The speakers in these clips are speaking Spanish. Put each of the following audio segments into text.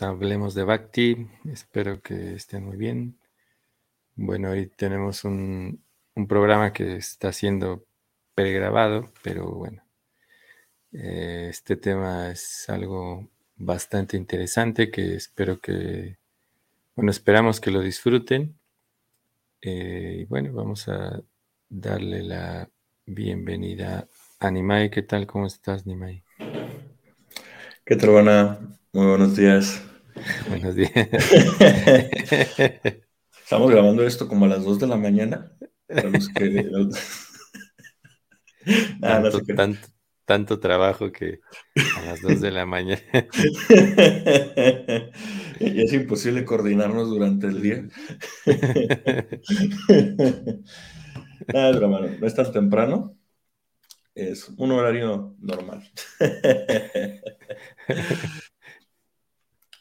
Hablemos de Bhakti. Espero que estén muy bien. Bueno, hoy tenemos un, programa que está siendo pregrabado, pero bueno, eh, este tema es algo bastante interesante que espero que, bueno, esperamos que lo disfruten. Eh, y bueno, vamos a darle la bienvenida a Nimai. ¿Qué tal? ¿Cómo estás, Nimai? ¿Qué tal, buena? Muy buenos días. Buenos días. Estamos grabando esto como a las 2 de la mañana. tanto, trabajo que a las 2 de la mañana. y es imposible coordinarnos durante el día. Nada, hermano, no es tan temprano. Es un horario normal.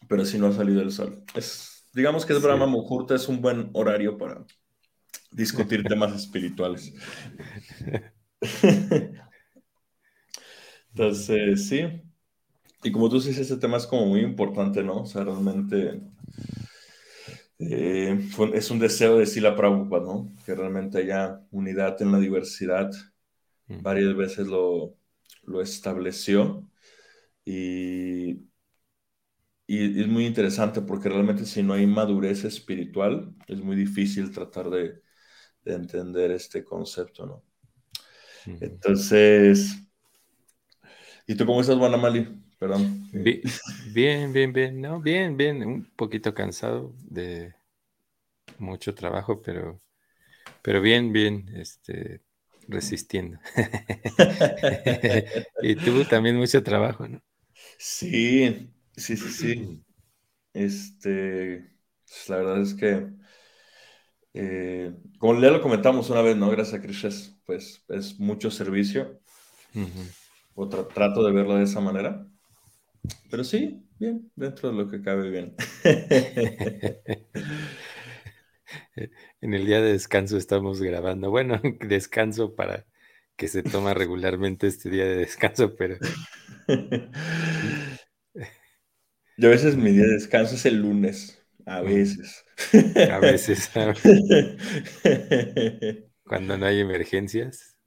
Pero si no ha salido el sol. Es, digamos que el Brahma Muhurta es un buen horario para discutir temas espirituales. Entonces, sí. Y como tú dices, ese tema es como muy importante, ¿no? O sea, realmente eh, es un deseo de Sila Prabhupada, ¿no? Que realmente haya unidad en la diversidad varias veces lo, estableció y, y, es muy interesante porque realmente si no hay madurez espiritual es muy difícil tratar de, entender este concepto, ¿no? Entonces, ¿y tú cómo estás, Mali? Perdón. Bien, bien, bien, no, bien, bien, un poquito cansado de mucho trabajo, pero, pero bien, bien, este, resistiendo. y tuvo también mucho trabajo, ¿no? Sí, sí, sí, sí. Este, pues, la verdad es que, eh, como ya lo comentamos una vez, ¿no? Gracias a Krishna, pues es mucho servicio. O trato de verlo de esa manera. Pero sí, bien, dentro de lo que cabe bien. en el día de descanso estamos grabando. Bueno, descanso para que se toma regularmente este día de descanso, pero... Yo a veces mi día de descanso es el lunes, a veces. A veces. Cuando no hay emergencias.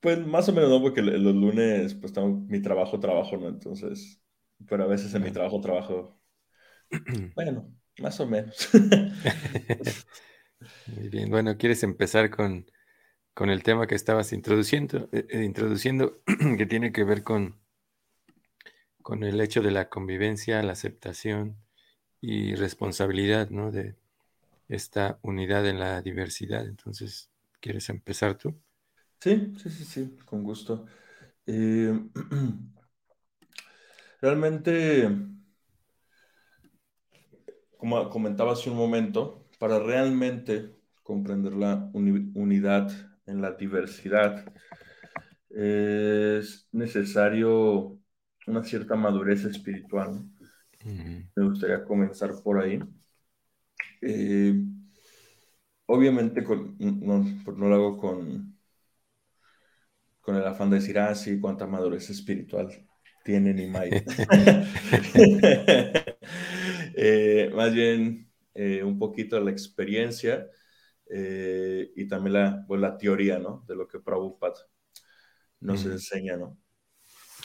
Pues más o menos no, porque los lunes, pues tengo mi trabajo, trabajo, ¿no? Entonces, pero a veces en mi trabajo, trabajo. Bueno, más o menos. Muy bien, bueno, ¿quieres empezar con, el tema que estabas introduciendo, eh, eh, introduciendo que tiene que ver con, con el hecho de la convivencia, la aceptación y responsabilidad, ¿no? De esta unidad en la diversidad. Entonces, ¿quieres empezar tú? Sí, sí, sí, sí, con gusto. Eh, realmente como comentaba hace un momento, para realmente comprender la unidad en la diversidad, es necesario una cierta madurez espiritual. Me gustaría comenzar por ahí. Eh, obviamente no, pues no, lo hago con, con el afán de decir, ah, sí, cuánta madurez espiritual tiene Nimai. Eh, más bien eh, un poquito de la experiencia y también la, pues, la teoría, ¿no? De lo que Prabhupada nos enseña, ¿no?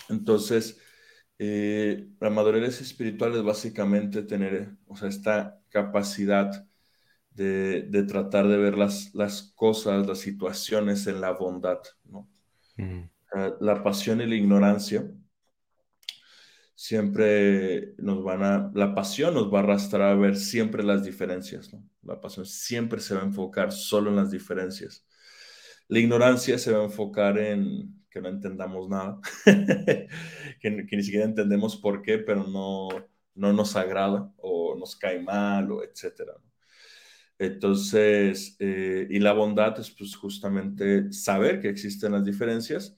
Entonces, la madurez espiritual es básicamente tener, o sea, esta capacidad de, de tratar de ver las, las, cosas, las situaciones en la bondad, ¿no? La pasión y la ignorancia siempre nos van a, la pasión nos va a arrastrar a ver siempre las diferencias, ¿no? La pasión siempre se va a enfocar solo en las diferencias. La ignorancia se va a enfocar en que no entendamos nada, que, ni siquiera entendemos por qué, pero no, no nos agrada o nos cae mal o etcétera. Entonces, eh, y la bondad es pues justamente saber que existen las diferencias,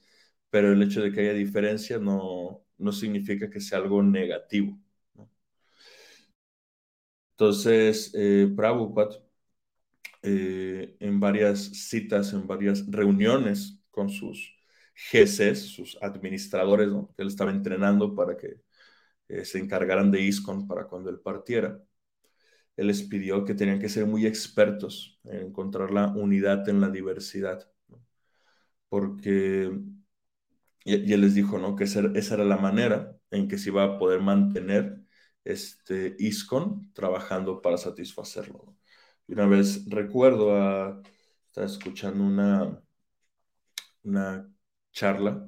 pero el hecho de que haya diferencias no, no significa que sea algo negativo. Entonces, eh, Prabhupada, eh, en varias citas, en varias reuniones con sus jefes, sus administradores, que él estaba entrenando para que eh, se encargaran de ISCON para cuando él partiera. Él les pidió que tenían que ser muy expertos en encontrar la unidad en la diversidad, porque, y, él les dijo, ¿no? Que esa, era la manera en que se iba a poder mantener este ISCON trabajando para satisfacerlo. Y una vez recuerdo a, estaba escuchando una, una charla,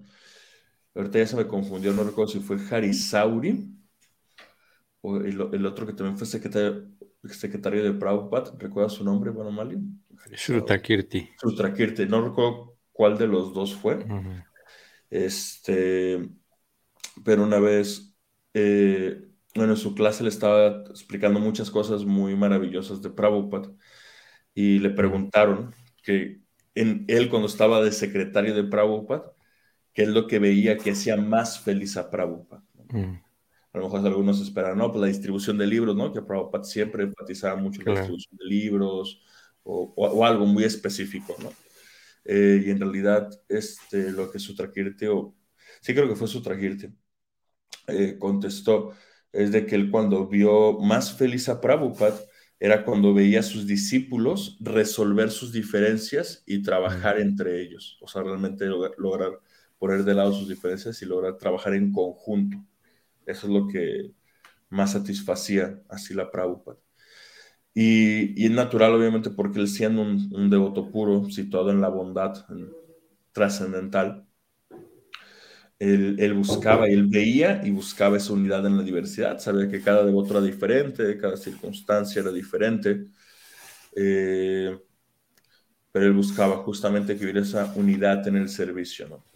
ahorita ya se me confundió, no recuerdo si fue Harisauri o el, otro que también fue secretario, secretario de Prabhupada, ¿recuerda su nombre, bueno, Malin? Shrutakirti. Shrutakirti, no recuerdo cuál de los dos fue. Este, pero una vez, eh, bueno, en su clase le estaba explicando muchas cosas muy maravillosas de Prabhupada y le preguntaron que en él cuando estaba de secretario de Prabhupada, qué es lo que veía que hacía más feliz a Prabhupada. A lo mejor algunos esperan, no, pues la distribución de libros, ¿no? Que Prabhupada siempre enfatizaba mucho la distribución de libros o, algo muy específico, ¿no? Eh, y en realidad, este, lo que Sutrakirti, o sí creo que fue Sutrakirti, eh, contestó, es de que él cuando vio más feliz a Prabhupada, era cuando veía a sus discípulos resolver sus diferencias y trabajar entre ellos. O sea, realmente lograr, poner de lado sus diferencias y lograr trabajar en conjunto. Eso es lo que más satisfacía así la Prabhupada. Y, es natural, obviamente, porque él siendo un, devoto puro, situado en la bondad trascendental, él, buscaba y él veía y buscaba esa unidad en la diversidad. Sabía que cada devoto era diferente, cada circunstancia era diferente. Eh, pero él buscaba justamente que hubiera esa unidad en el servicio, ¿no?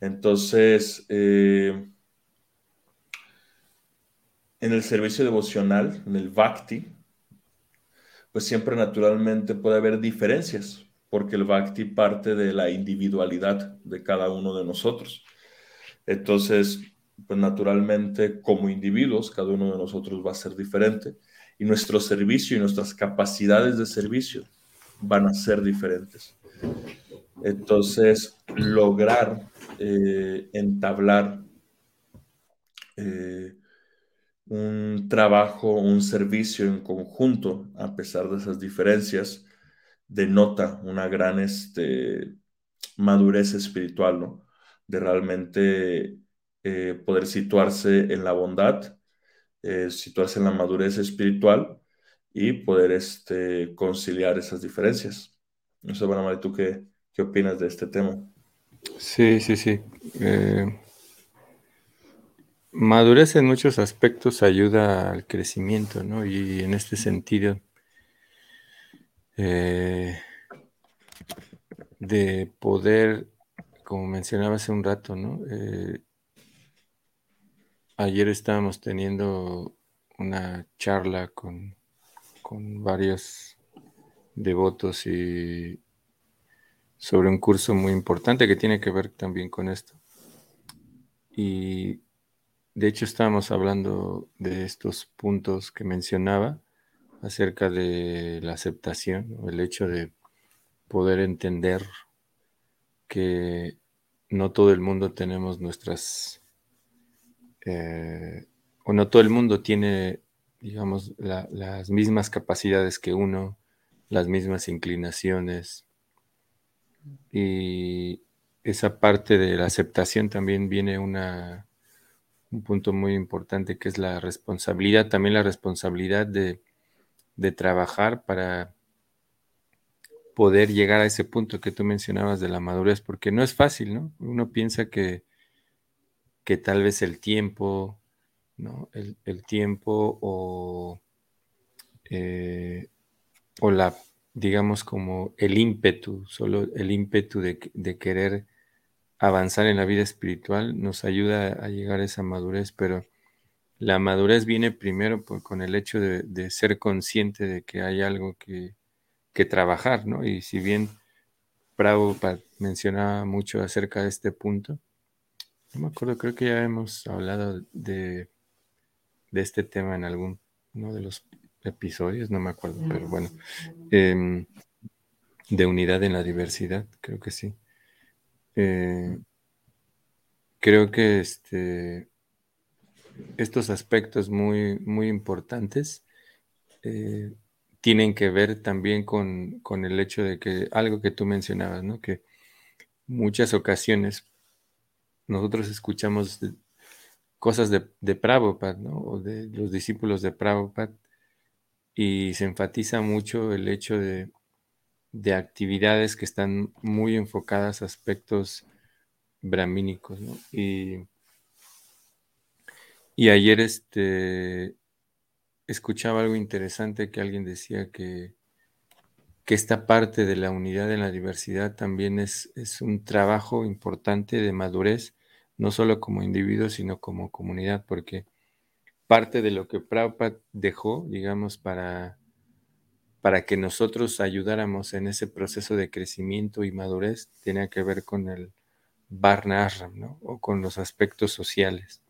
Entonces, eh, en el servicio devocional, en el bhakti, pues siempre naturalmente puede haber diferencias, porque el bhakti parte de la individualidad de cada uno de nosotros. Entonces, pues naturalmente como individuos, cada uno de nosotros va a ser diferente y nuestro servicio y nuestras capacidades de servicio van a ser diferentes. Entonces, lograr eh, entablar eh, un trabajo, un servicio en conjunto, a pesar de esas diferencias, denota una gran este, madurez espiritual, ¿no? de realmente eh, poder situarse en la bondad, situarse en la madurez espiritual y poder este, conciliar esas diferencias. No sé, bueno, ¿tú qué, qué opinas de este tema? Sí, sí, sí. Eh, madurez en muchos aspectos ayuda al crecimiento, ¿no? Y en este sentido, de poder como mencionaba hace un rato, ¿no? Eh, ayer estábamos teniendo una charla con, varios devotos y sobre un curso muy importante que tiene que ver también con esto. Y de hecho estábamos hablando de estos puntos que mencionaba acerca de la aceptación, el hecho de poder entender que no todo el mundo tenemos nuestras, eh, o no todo el mundo tiene, digamos, las mismas capacidades que uno, las mismas inclinaciones. Y esa parte de la aceptación también viene una, un punto muy importante que es la responsabilidad, también la responsabilidad de, de trabajar para poder llegar a ese punto que tú mencionabas de la madurez, porque no es fácil, ¿no? Uno piensa que, que tal vez el tiempo, ¿no? El, tiempo o, eh, o la, digamos, como el ímpetu, solo el ímpetu de, querer avanzar en la vida espiritual nos ayuda a llegar a esa madurez, pero la madurez viene primero con el hecho de ser consciente de que hay algo que, que trabajar, ¿no? Y si bien Prabhupada mencionaba mucho acerca de este punto, no me acuerdo, creo que ya hemos hablado de, de este tema en algún uno de los episodios, no me acuerdo, pero bueno, em, de unidad en la diversidad, creo que sí. Eh, creo que este estos aspectos muy, muy importantes eh, tienen que ver también con, el hecho de que algo que tú mencionabas, ¿no? Que muchas ocasiones nosotros escuchamos cosas de, de Prabhupada, ¿no? O de los discípulos de Prabhupada y se enfatiza mucho el hecho de, de actividades que están muy enfocadas a aspectos brahmínicos, ¿no? Y, y ayer este, escuchaba algo interesante que alguien decía que, que esta parte de la unidad en la diversidad también es, es un trabajo importante de madurez, no solo como individuo, sino como comunidad, porque parte de lo que Prabhupada dejó, digamos, para, para que nosotros ayudáramos en ese proceso de crecimiento y madurez, tenía que ver con el Varna Ashram, ¿no? O con los aspectos sociales.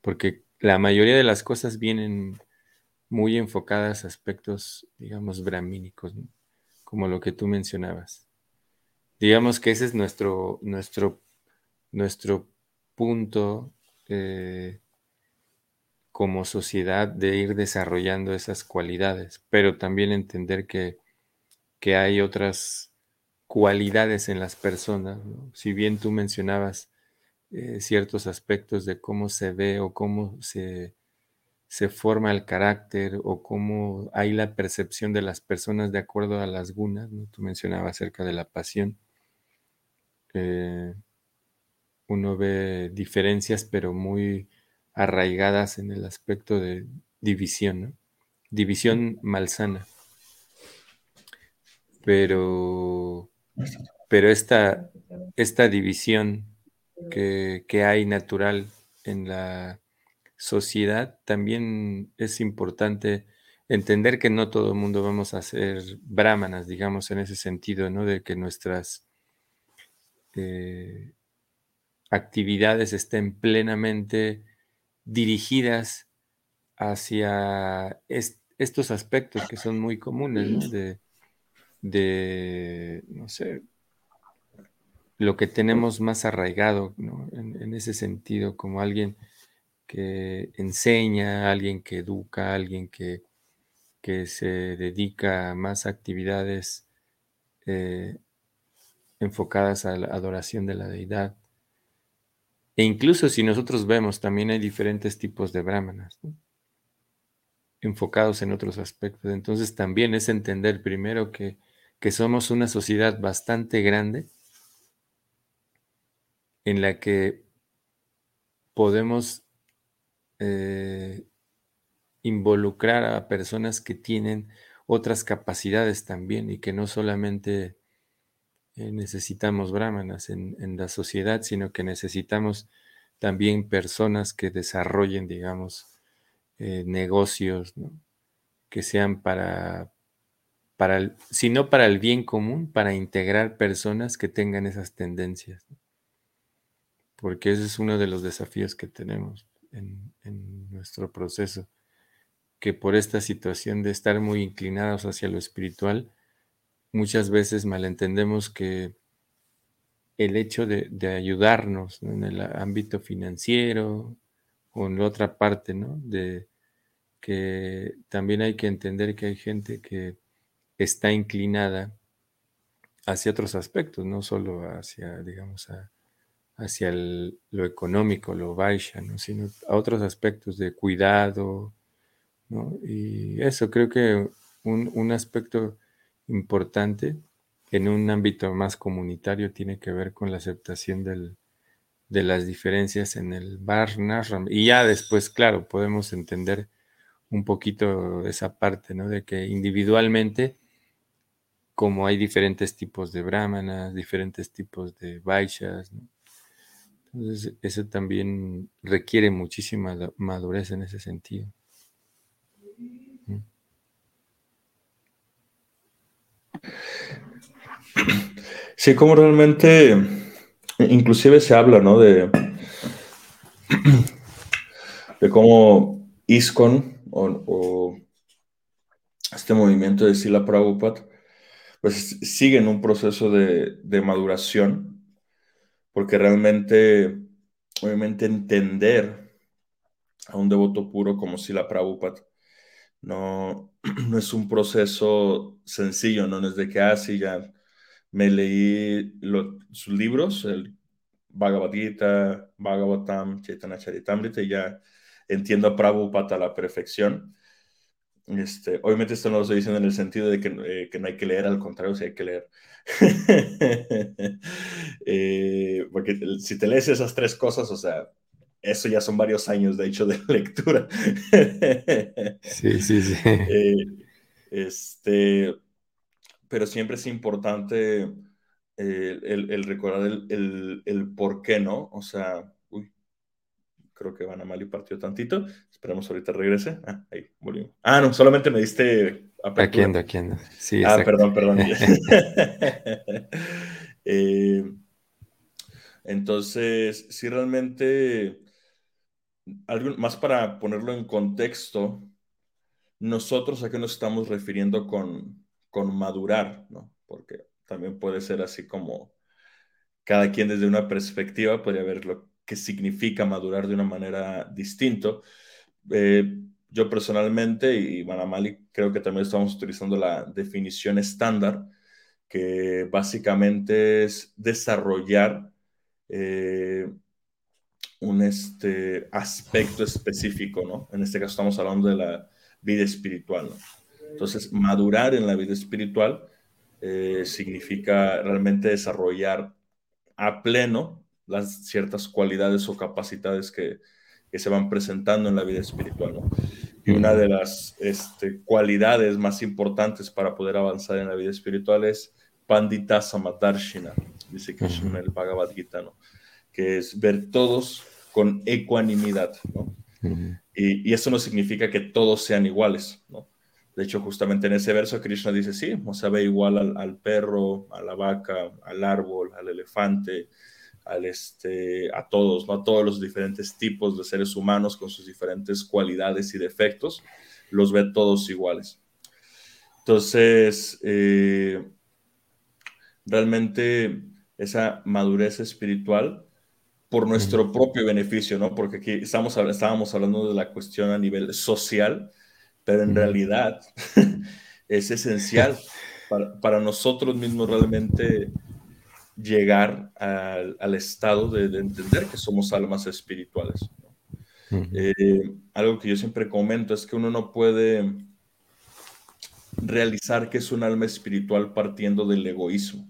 Porque la mayoría de las cosas vienen muy enfocadas a aspectos, digamos, brahmínicos, ¿no? como lo que tú mencionabas. Digamos que ese es nuestro, nuestro, nuestro punto eh, como sociedad de ir desarrollando esas cualidades, pero también entender que, hay otras cualidades en las personas. Si bien tú mencionabas eh, ciertos aspectos de cómo se ve o cómo se, se, forma el carácter o cómo hay la percepción de las personas de acuerdo a las gunas, tú mencionabas acerca de la pasión. Eh, uno ve diferencias, pero muy arraigadas en el aspecto de división, ¿no? división malsana. Pero, pero esta, esta división que, que hay natural en la sociedad, también es importante entender que no todo el mundo vamos a ser brahmanas, digamos, en ese sentido, ¿no? De que nuestras eh, actividades estén plenamente dirigidas hacia estos aspectos que son muy comunes, De, no sé, lo que tenemos más arraigado, en, ese sentido, como alguien que enseña, alguien que educa, alguien que, que se dedica a más actividades eh, enfocadas a la adoración de la deidad. E incluso si nosotros vemos, también hay diferentes tipos de brahmanas, enfocados en otros aspectos. Entonces también es entender primero que, somos una sociedad bastante grande en la que podemos eh, involucrar a personas que tienen otras capacidades también y que no solamente necesitamos brahmanas en, la sociedad, sino que necesitamos también personas que desarrollen, digamos, eh, negocios, que sean para, para el, si no para el bien común, para integrar personas que tengan esas tendencias. Porque ese es uno de los desafíos que tenemos en, en nuestro proceso, que por esta situación de estar muy inclinados hacia lo espiritual, muchas veces malentendemos que el hecho de, ayudarnos en el ámbito financiero o en la otra parte, ¿no? De que también hay que entender que hay gente que está inclinada hacia otros aspectos, no solo hacia, digamos, hacia lo económico, lo baisha, ¿no? sino a otros aspectos de cuidado, ¿no? Y eso creo que un aspecto importante en un ámbito más comunitario tiene que ver con la aceptación de las diferencias en el Varna Y ya después, claro, podemos entender un poquito esa parte, ¿no? De que individualmente, como hay diferentes tipos de brahmanas, diferentes tipos de vaishas, Entonces, eso también requiere muchísima madurez en ese sentido. Sí, como realmente, inclusive se habla, ¿no? De, de cómo ISKCON o, este movimiento de Sila Prabhupada, pues sigue en un proceso de, de maduración, porque realmente, obviamente entender a un devoto puro como Sila Prabhupada. No, no es un proceso sencillo, no es de que ah, ya me leí sus libros, el Bhagavad Gita, Bhagavatam, Chaitanya Charitamrita, y ya entiendo a Prabhupada a la perfección. Este, obviamente esto no lo estoy diciendo en el sentido de que, eh, que no hay que leer, al contrario, sí hay que leer. Eh, porque si te lees esas tres cosas, o sea, eso ya son varios años, de hecho, de lectura. sí, sí, sí. Eh, este, pero siempre es importante el, recordar el, el, por qué, ¿no? O sea, uy, creo que van a mal y partió tantito. Esperamos ahorita regrese. Ah, ahí, volvimos. Ah, no, solamente me diste... Aquí ando, aquí ando. Sí, ah, perdón, perdón. Eh, entonces, si realmente, algo más para ponerlo en contexto, nosotros a qué nos estamos refiriendo con, con madurar, ¿no? Porque también puede ser así como cada quien desde una perspectiva podría ver lo que significa madurar de una manera distinto. Eh, yo personalmente y Manamali creo que también estamos utilizando la definición estándar, que básicamente es desarrollar eh, un este, aspecto específico, ¿no? En este caso estamos hablando de la vida espiritual, ¿no? Entonces, madurar en la vida espiritual eh, significa realmente desarrollar a pleno las ciertas cualidades o capacidades que, que se van presentando en la vida espiritual. Y una de las este, cualidades más importantes para poder avanzar en la vida espiritual es Pandita Samadarshina, dice en el Bhagavad Gita, ¿no? que es ver todos con ecuanimidad. ¿no? y, y, eso no significa que todos sean iguales. ¿no? De hecho, justamente en ese verso Krishna dice, sí, o sea, ve igual al, perro, a la vaca, al árbol, al elefante, al este, a todos, ¿no? A todos los diferentes tipos de seres humanos con sus diferentes cualidades y defectos, los ve todos iguales. Entonces, eh, realmente esa madurez espiritual por nuestro propio beneficio, ¿no? Porque aquí estamos, estábamos hablando de la cuestión a nivel social, pero en realidad es esencial para, nosotros mismos realmente llegar al, estado de, entender que somos almas espirituales. Eh, algo que yo siempre comento es que uno no puede realizar que es un alma espiritual partiendo del egoísmo.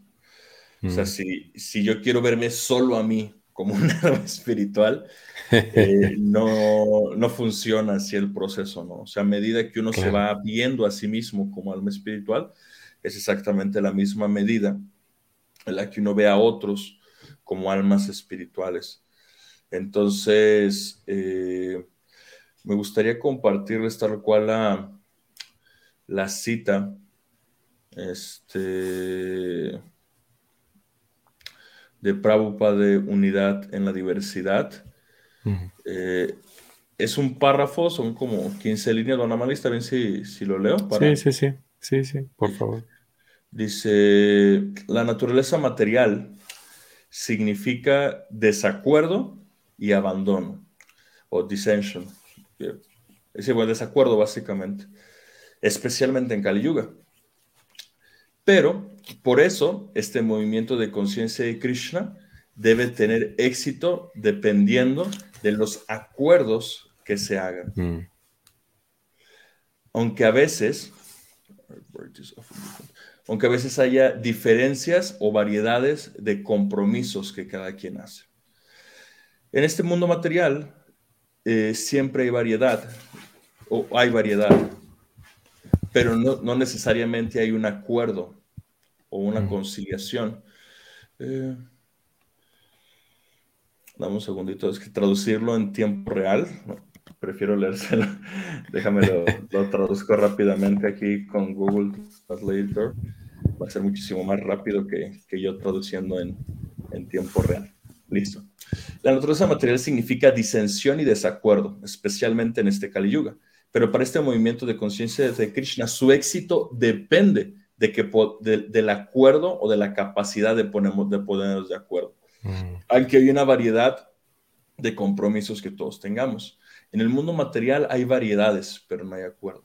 O sea, si, si yo quiero verme solo a mí como un alma espiritual, eh, no, no funciona así el proceso, ¿no? O sea, a medida que uno se va viendo a sí mismo como alma espiritual, es exactamente la misma medida en la que uno ve a otros como almas espirituales. Entonces, eh, me gustaría compartirles tal cual la, la cita este, de Prabhupada de Unidad en la Diversidad. Eh, es un párrafo, son como 15 líneas, don Amalia, ¿está bien si, si lo leo? Sí, sí, sí, sí, sí, por favor. Dice, la naturaleza material significa desacuerdo y abandono, o dissension. Es igual desacuerdo básicamente, especialmente en Kali Yuga. Pero por eso este movimiento de conciencia de Krishna debe tener éxito dependiendo de los acuerdos que se hagan. Mm. Aunque a veces, aunque a veces haya diferencias o variedades de compromisos que cada quien hace. En este mundo material eh, siempre hay variedad, o hay variedad, pero no, necesariamente hay un acuerdo o una conciliación. Eh, dame un segundito, es que traducirlo en tiempo real, prefiero leérselo. Déjame lo, lo, traduzco rápidamente aquí con Google Translator. Va a ser muchísimo más rápido que, que yo traduciendo en, en tiempo real. Listo. La naturaleza material significa disensión y desacuerdo, especialmente en este Kali Yuga. Pero para este movimiento de conciencia de Krishna, su éxito depende de que, del acuerdo o de la capacidad de, ponemos, de ponernos de acuerdo. Mm. Aunque hay una variedad de compromisos que todos tengamos. En el mundo material hay variedades, pero no hay acuerdo.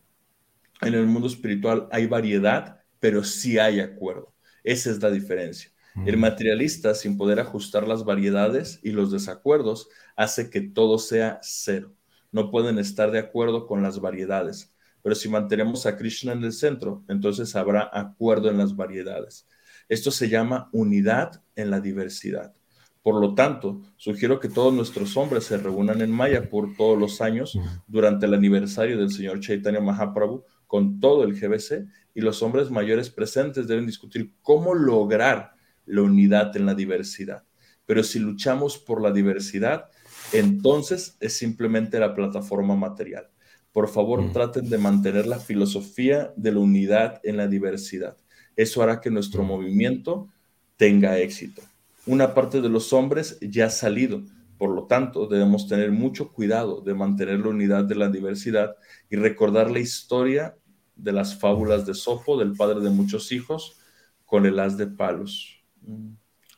En el mundo espiritual hay variedad, pero sí hay acuerdo. Esa es la diferencia. El materialista, sin poder ajustar las variedades y los desacuerdos, hace que todo sea cero. No pueden estar de acuerdo con las variedades. Pero si mantenemos a Krishna en el centro, entonces habrá acuerdo en las variedades. Esto se llama unidad en la diversidad. Por lo tanto, sugiero que todos nuestros hombres se reúnan en Maya por todos los años durante el aniversario del señor Chaitanya Mahaprabhu con todo el GBC y los hombres mayores presentes deben discutir cómo lograr la unidad en la diversidad. Pero si luchamos por la diversidad, entonces es simplemente la plataforma material. Por favor, traten de mantener la filosofía de la unidad en la diversidad. Eso hará que nuestro movimiento tenga éxito una parte de los hombres ya ha salido. Por lo tanto, debemos tener mucho cuidado de mantener la unidad de la diversidad y recordar la historia de las fábulas de Sopo, del padre de muchos hijos, con el as de palos. Mm,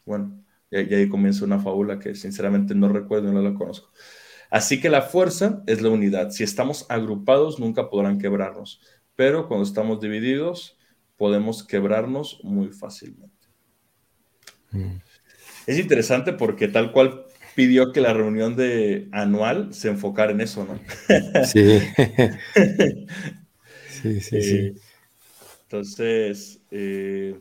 bueno, y ahí comienza una fábula que sinceramente no recuerdo y no la conozco. Así que la fuerza es la unidad. Si estamos agrupados, nunca podrán quebrarnos, pero cuando estamos divididos, podemos quebrarnos muy fácilmente. Mm. Es interesante porque tal cual pidió que la reunión de anual se enfocara en eso, ¿no? Sí. sí, sí, sí. Eh, entonces, eh,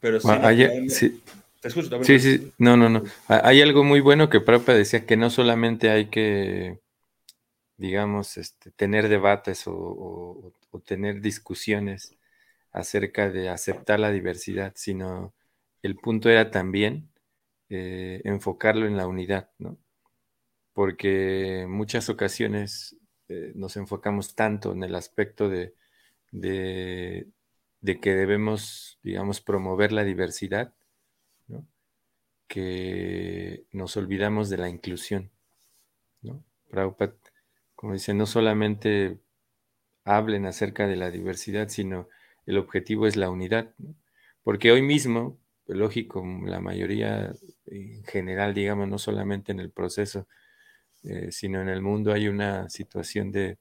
pero sí, Te escucho, sí, sí, no, no, no. Hay algo muy bueno que Prabhupada decía que no solamente hay que, digamos, este, tener debates o tener discusiones acerca de aceptar la diversidad, sino el punto era también eh, enfocarlo en la unidad, ¿no? Porque muchas ocasiones eh, nos enfocamos tanto en el aspecto de, de, que debemos, digamos, promover la diversidad. Que nos olvidamos de la inclusión, ¿no? Prabhupada, como dice, no solamente hablen acerca de la diversidad, sino el objetivo es la unidad, porque hoy mismo, lógico, la mayoría en general, digamos, no solamente en el proceso, eh, sino en el mundo hay una situación de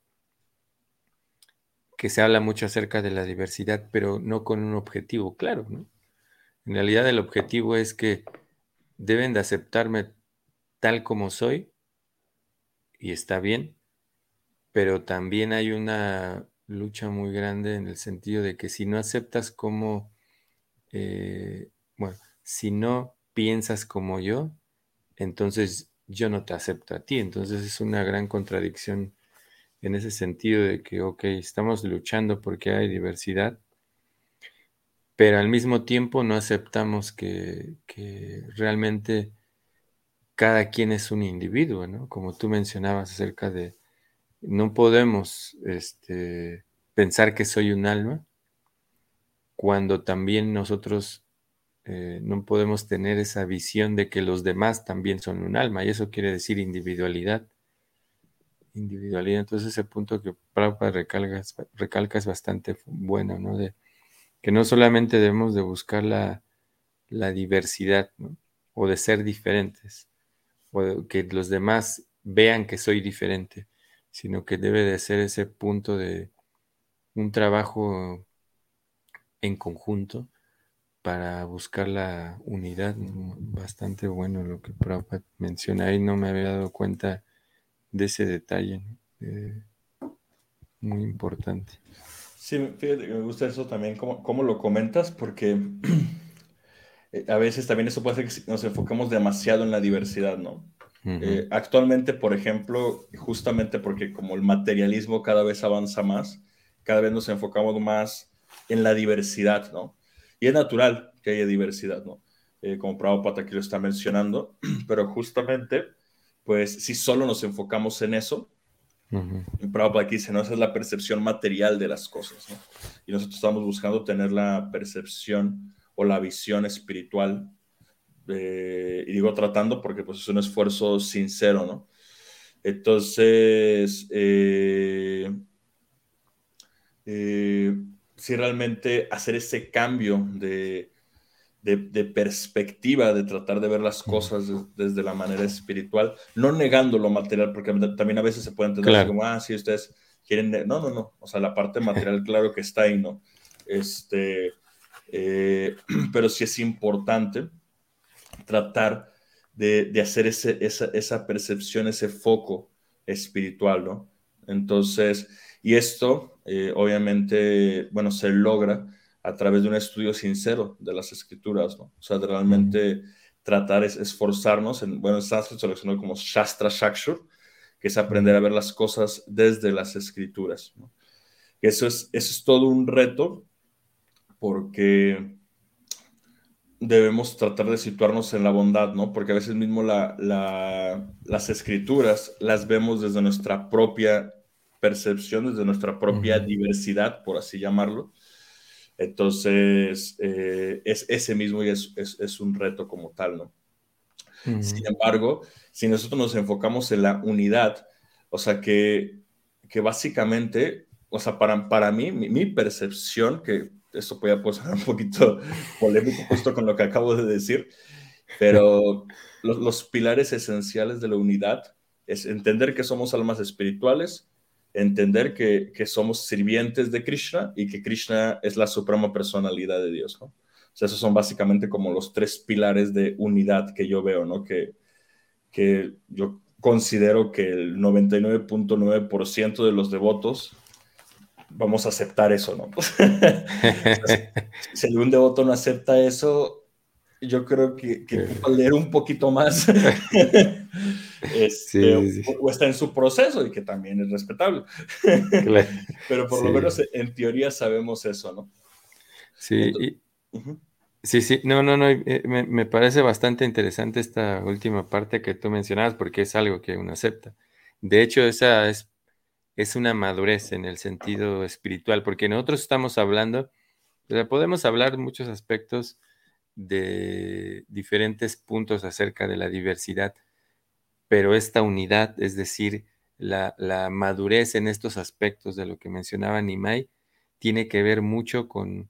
que se habla mucho acerca de la diversidad, pero no con un objetivo claro, ¿no? En realidad el objetivo es que deben de aceptarme tal como soy y está bien, pero también hay una lucha muy grande en el sentido de que si no aceptas como, eh, bueno, si no piensas como yo, entonces yo no te acepto a ti. Entonces es una gran contradicción en ese sentido de que, ok, estamos luchando porque hay diversidad, pero al mismo tiempo no aceptamos que, realmente cada quien es un individuo, ¿no? Como tú mencionabas acerca de no podemos este, pensar que soy un alma cuando también nosotros eh, no podemos tener esa visión de que los demás también son un alma, y eso quiere decir individualidad. Individualidad, entonces ese punto que Prabhupada recalca, recalca es bastante bueno, ¿no? De que no solamente debemos de buscar la, diversidad, O de ser diferentes, o que los demás vean que soy diferente, sino que debe de ser ese punto de un trabajo en conjunto para buscar la unidad. Bastante bueno lo que Prabhupada menciona ahí, no me había dado cuenta de ese detalle. Eh, muy importante. Sí, fíjate que me gusta eso también, cómo, lo comentas, porque eh, a veces también eso puede hacer que nos enfocamos demasiado en la diversidad, ¿no? Eh, actualmente, por ejemplo, justamente porque como el materialismo cada vez avanza más, cada vez nos enfocamos más en la diversidad, ¿no? Y es natural que haya diversidad, ¿no? Eh, como Prabhupada aquí lo está mencionando, pero justamente, pues si solo nos enfocamos en eso, uh Prabhupada aquí dice, no, esa es la percepción material de las cosas. Y nosotros estamos buscando tener la percepción o la visión espiritual eh, y digo tratando porque pues es un esfuerzo sincero, ¿no? Entonces, eh, eh, si realmente hacer ese cambio de, de, perspectiva, de tratar de ver las cosas desde la manera espiritual, no negando lo material, porque también a veces se puede entender como, ah, si ustedes quieren, no, no, no, o sea, la parte material, claro que está ahí, ¿no? Este, eh, pero sí es importante tratar de, hacer ese, esa, esa percepción, ese foco espiritual, ¿no? Entonces, y esto, eh, obviamente, bueno, se logra a través de un estudio sincero de las escrituras, ¿no? O sea, de realmente tratar es esforzarnos en, bueno, en sánscrito se como Shastra Shakshur, que es aprender a ver las cosas desde las escrituras, ¿no? Eso es, eso es todo un reto porque debemos tratar de situarnos en la bondad, ¿no? Porque a veces mismo la, las escrituras las vemos desde nuestra propia percepción, desde nuestra propia diversidad, por así llamarlo, entonces, eh, es ese mismo y es, es, un reto como tal, ¿no? Sin embargo, si nosotros nos enfocamos en la unidad, o sea, que, que básicamente, o sea, para, para mí, mi, percepción, que esto puede ser un poquito polémico justo con lo que acabo de decir, pero los, los pilares esenciales de la unidad es entender que somos almas espirituales, entender que, que, somos sirvientes de Krishna y que Krishna es la suprema personalidad de Dios, ¿no? O sea, esos son básicamente como los tres pilares de unidad que yo veo, ¿no? Que, que yo considero que el 99.9% de los devotos vamos a aceptar eso, ¿no? si algún devoto no acepta eso, yo creo que, que leer un poquito más este, O, está en su proceso y que también es respetable. Pero por lo menos en teoría sabemos eso, ¿no? Sí, sí, sí, no, no, no, eh, me, me, parece bastante interesante esta última parte que tú mencionabas porque es algo que uno acepta. De hecho, esa es, es una madurez en el sentido espiritual, porque nosotros estamos hablando, podemos hablar muchos aspectos de diferentes puntos acerca de la diversidad, pero esta unidad, es decir, la, madurez en estos aspectos de lo que mencionaba Nimai, tiene que ver mucho con,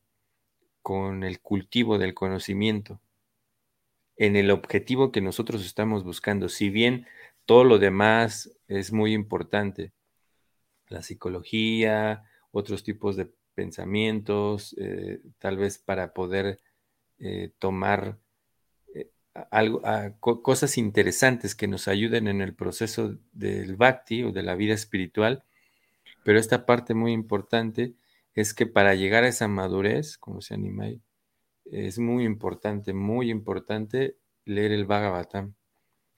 con el cultivo del conocimiento, en el objetivo que nosotros estamos buscando. Si bien todo lo demás es muy importante, la psicología, otros tipos de pensamientos, eh, tal vez para poder eh, tomar algo, cosas interesantes que nos ayuden en el proceso del bhakti o de la vida espiritual. Pero esta parte muy importante es que para llegar a esa madurez, como se anima ahí, es muy importante, muy importante leer el Bhagavatam,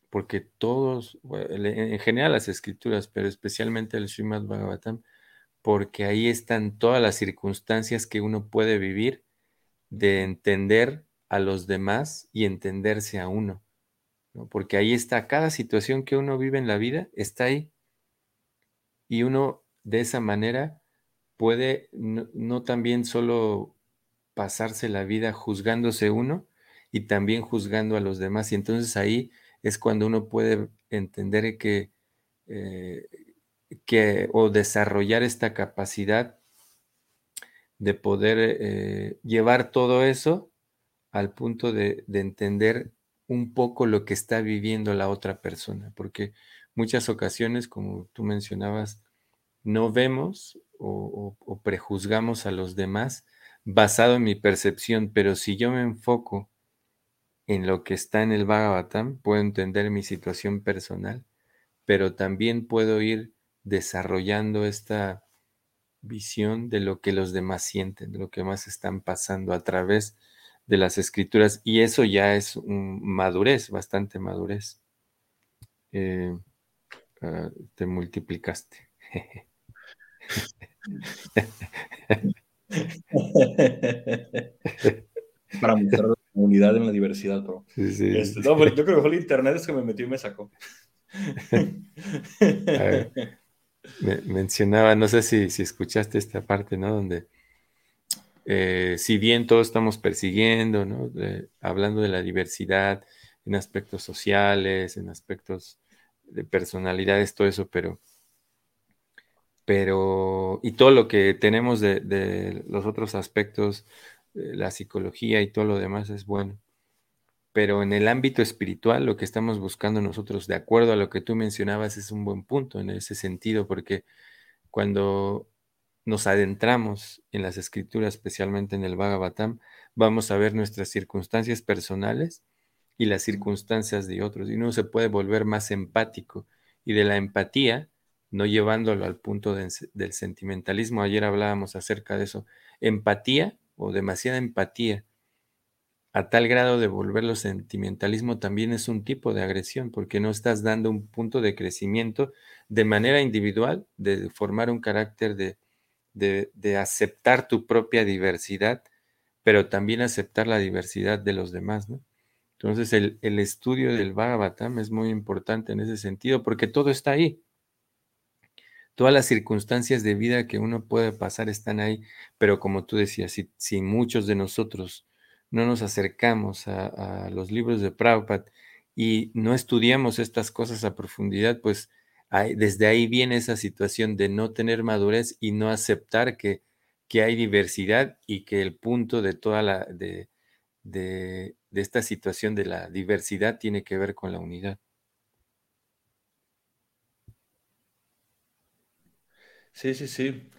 porque todos, en general las escrituras, pero especialmente el Srimad Bhagavatam, porque ahí están todas las circunstancias que uno puede vivir de entender a los demás y entenderse a uno. Porque ahí está, cada situación que uno vive en la vida está ahí. Y uno de esa manera puede no, también solo pasarse la vida juzgándose uno y también juzgando a los demás. Y entonces ahí es cuando uno puede entender que, eh, que o desarrollar esta capacidad de poder eh, llevar todo eso al punto de, entender un poco lo que está viviendo la otra persona, porque muchas ocasiones, como tú mencionabas, no vemos o, prejuzgamos a los demás basado en mi percepción, pero si yo me enfoco en lo que está en el Bhagavatam, puedo entender mi situación personal, pero también puedo ir desarrollando esta visión de lo que los demás sienten, de lo que más están pasando a través de las escrituras. Y eso ya es un madurez, bastante madurez. Eh, ah, te multiplicaste. Para mostrar la comunidad en la diversidad, bro. Este, yo creo que fue el internet es que me metió y me sacó. mencionaba, no sé si, si, escuchaste esta parte, ¿no? Donde eh, si bien todos estamos persiguiendo, hablando de la diversidad en aspectos sociales, en aspectos de personalidades, todo eso, pero, pero, y todo lo que tenemos de, los otros aspectos eh, la psicología y todo lo demás es bueno. Pero en el ámbito espiritual, lo que estamos buscando nosotros, de acuerdo a lo que tú mencionabas, es un buen punto en ese sentido, porque cuando nos adentramos en las escrituras, especialmente en el Bhagavatam, vamos a ver nuestras circunstancias personales y las circunstancias de otros. Y uno se puede volver más empático. Y de la empatía, no llevándolo al punto del sentimentalismo, ayer hablábamos acerca de eso, empatía o demasiada empatía, a tal grado de volverlo sentimentalismo también es un tipo de agresión, porque no estás dando un punto de crecimiento de manera individual, de formar un carácter de, de aceptar tu propia diversidad, pero también aceptar la diversidad de los demás, ¿no? Entonces, el, estudio del Bhagavatam es muy importante en ese sentido, porque todo está ahí. Todas las circunstancias de vida que uno puede pasar están ahí, pero como tú decías, si, muchos de nosotros no nos acercamos a, los libros de Prabhupada y no estudiamos estas cosas a profundidad, pues desde ahí viene esa situación de no tener madurez y no aceptar que, que hay diversidad y que el punto de toda la, de, de, esta situación de la diversidad tiene que ver con la unidad. Sí, sí, sí.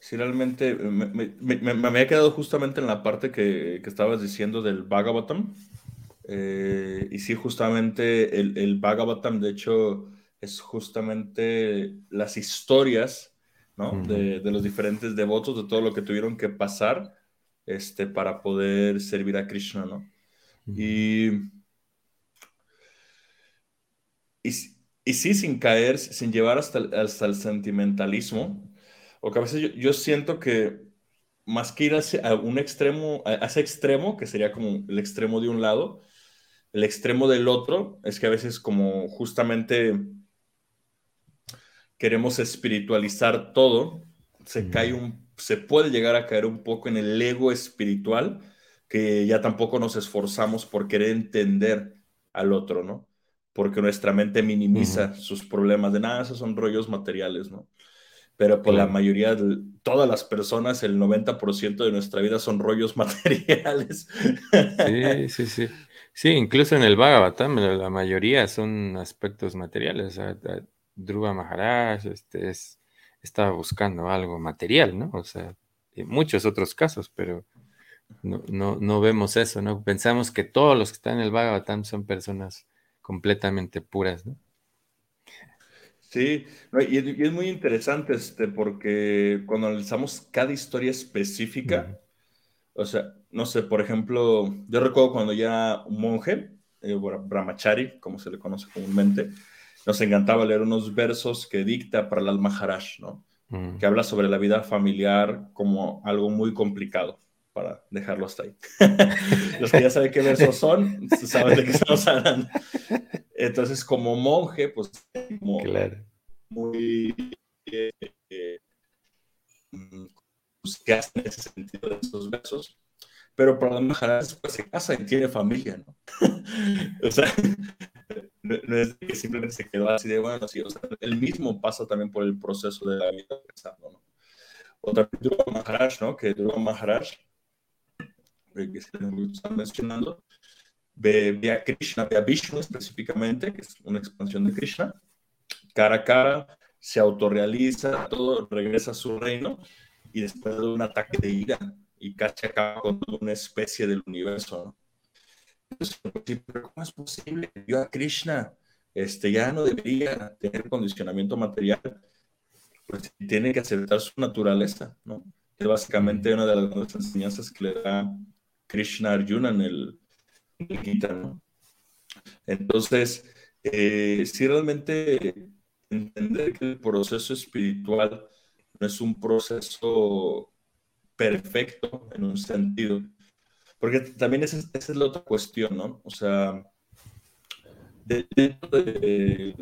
Sí, realmente me, había quedado justamente en la parte que, estabas diciendo del Bhagavatam. Eh, y sí, justamente el, el Bhagavatam, de hecho, es justamente las historias de, de, los diferentes devotos, de todo lo que tuvieron que pasar este, para poder servir a Krishna, ¿no? y, y, sí, sin caer, sin llevar hasta, hasta el sentimentalismo, o que a veces yo, siento que más que ir a un extremo, a ese extremo, que sería como el extremo de un lado, el extremo del otro, es que a veces como justamente queremos espiritualizar todo, se cae un se puede llegar a caer un poco en el ego espiritual, que ya tampoco nos esforzamos por querer entender al otro, ¿no? Porque nuestra mente minimiza sus problemas de nada, esos son rollos materiales, ¿no? Pero por la mayoría de todas las personas, el 90% de nuestra vida son rollos materiales. Sí, sí, sí. Sí, incluso en el Bhagavatam, la mayoría son aspectos materiales. O Dhruva Maharaj este, es estaba buscando algo material, ¿no? O sea, en muchos otros casos, pero no, no, vemos eso, ¿no? Pensamos que todos los que están en el Bhagavatam son personas completamente puras, ¿no? Sí, y, es, muy interesante este, porque cuando analizamos cada historia específica, o sea, no sé, por ejemplo, yo recuerdo cuando ya un monje, eh, Brahmachari, como se le conoce comúnmente, nos encantaba leer unos versos que dicta para el Maharaj, ¿no? Mm. Que habla sobre la vida familiar como algo muy complicado, para dejarlo hasta ahí. Los que ya saben qué versos son, saben de qué estamos hablando. Entonces, como monje, pues, como muy... Eh, eh, pues, ¿Qué hace en ese sentido de esos versos? Pero para el Maharaj pues, se casa y tiene familia, ¿no? o sea, no, es que simplemente se quedó así de bueno, sí, o sea, él mismo pasa también por el proceso de la vida pensando, ¿no? O también Dhruva Maharaj, ¿no? Que Dhruva Maharaj, eh, que están mencionando, ve, a Krishna, ve a Vishnu específicamente, que es una expansión de Krishna, cara a cara, se autorrealiza, todo, regresa a su reino, y después de un ataque de ira, y casi con una especie del universo, ¿no? ¿Cómo es posible? Yo a Krishna este, ya no debería tener condicionamiento material, pues tiene que aceptar su naturaleza, ¿no? Es básicamente una de las enseñanzas que le da Krishna Arjuna en el, Gita, ¿no? Entonces, eh, si realmente entender que el proceso espiritual no es un proceso perfecto en un sentido, porque también esa, es la otra cuestión, ¿no? O sea, dentro de,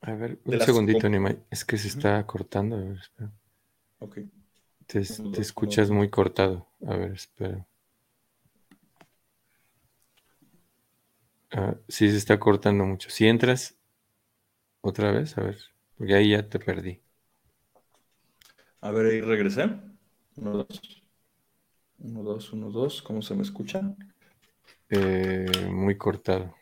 A ver, un segundito, Nimai. Es que se está cortando. A ver, espera. Ok. Te, escuchas muy cortado. A ver, espera. Ah, sí, se está cortando mucho. Si entras otra vez, a ver, porque ahí ya te perdí. A ver, ahí regresé. Uno, dos. Uno, dos, uno, dos. ¿Cómo se me escucha? Eh, muy cortado.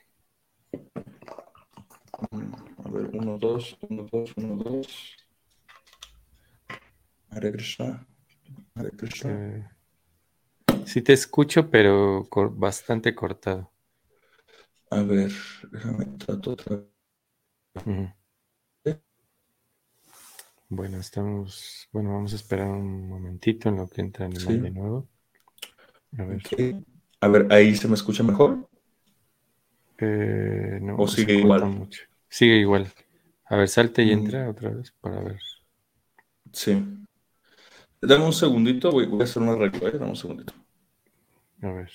Mm, a ver, uno, dos, uno, dos, uno, dos. Hare Krishna. Hare Krishna. Eh, sí te escucho, pero bastante cortado. A ver, déjame trato otra vez. Bueno, estamos. Bueno, vamos a esperar un momentito en lo que entra Animal de nuevo. A ver. A ver, ahí se me escucha mejor. Eh, no, o sigue igual. Sigue igual. A ver, salte y mm. entra otra vez para ver. Sí. Dame un segundito, voy, a hacer un arreglo, ¿eh? Dame un segundito. A ver.